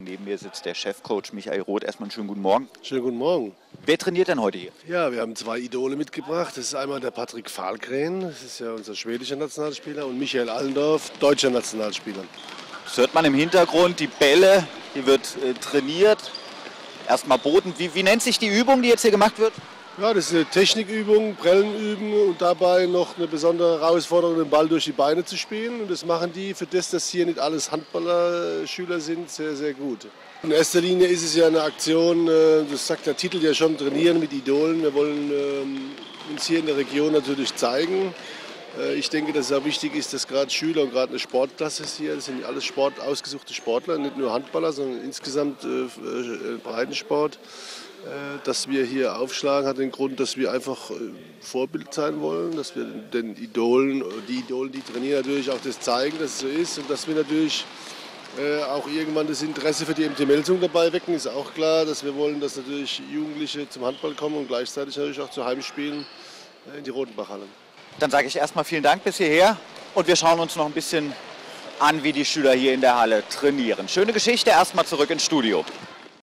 Neben mir sitzt der Chefcoach Michael Roth. Erstmal einen schönen guten Morgen. Schönen guten Morgen. Wer trainiert denn heute hier? Ja, wir haben zwei Idole mitgebracht. Das ist einmal der Patrick Fahlgren, das ist ja unser schwedischer Nationalspieler, und Michael Allendorf, deutscher Nationalspieler. Das hört man im Hintergrund, die Bälle, hier wird äh, trainiert. Erstmal Boden. Wie, wie nennt sich die Übung, die jetzt hier gemacht wird? Ja, das ist eine Technikübung, Prellen üben und dabei noch eine besondere Herausforderung, den Ball durch die Beine zu spielen. Und das machen die, für das, dass hier nicht alles Handballerschüler sind, sehr, sehr gut. In erster Linie ist es ja eine Aktion, äh, das sagt der Titel ja schon, trainieren mit Idolen. Wir wollen ähm, uns hier in der Region natürlich zeigen. Äh, ich denke, dass es auch wichtig ist, dass gerade Schüler und gerade eine Sportklasse ist hier, das sind alles Sport, ausgesuchte Sportler, nicht nur Handballer, sondern insgesamt äh, Breitensport. Äh, dass wir hier aufschlagen, hat den Grund, dass wir einfach Vorbild sein wollen, dass wir den Idolen, die Idolen, die trainieren, natürlich auch das zeigen, dass es so ist und dass wir natürlich auch irgendwann das Interesse für die MT Melsung dabei wecken, ist auch klar, dass wir wollen, dass natürlich Jugendliche zum Handball kommen und gleichzeitig natürlich auch zu Heimspielen in die Rotenbachhallen. Dann sage ich erstmal vielen Dank bis hierher und wir schauen uns noch ein bisschen an, wie die Schüler hier in der Halle trainieren. Schöne Geschichte, erstmal zurück ins Studio.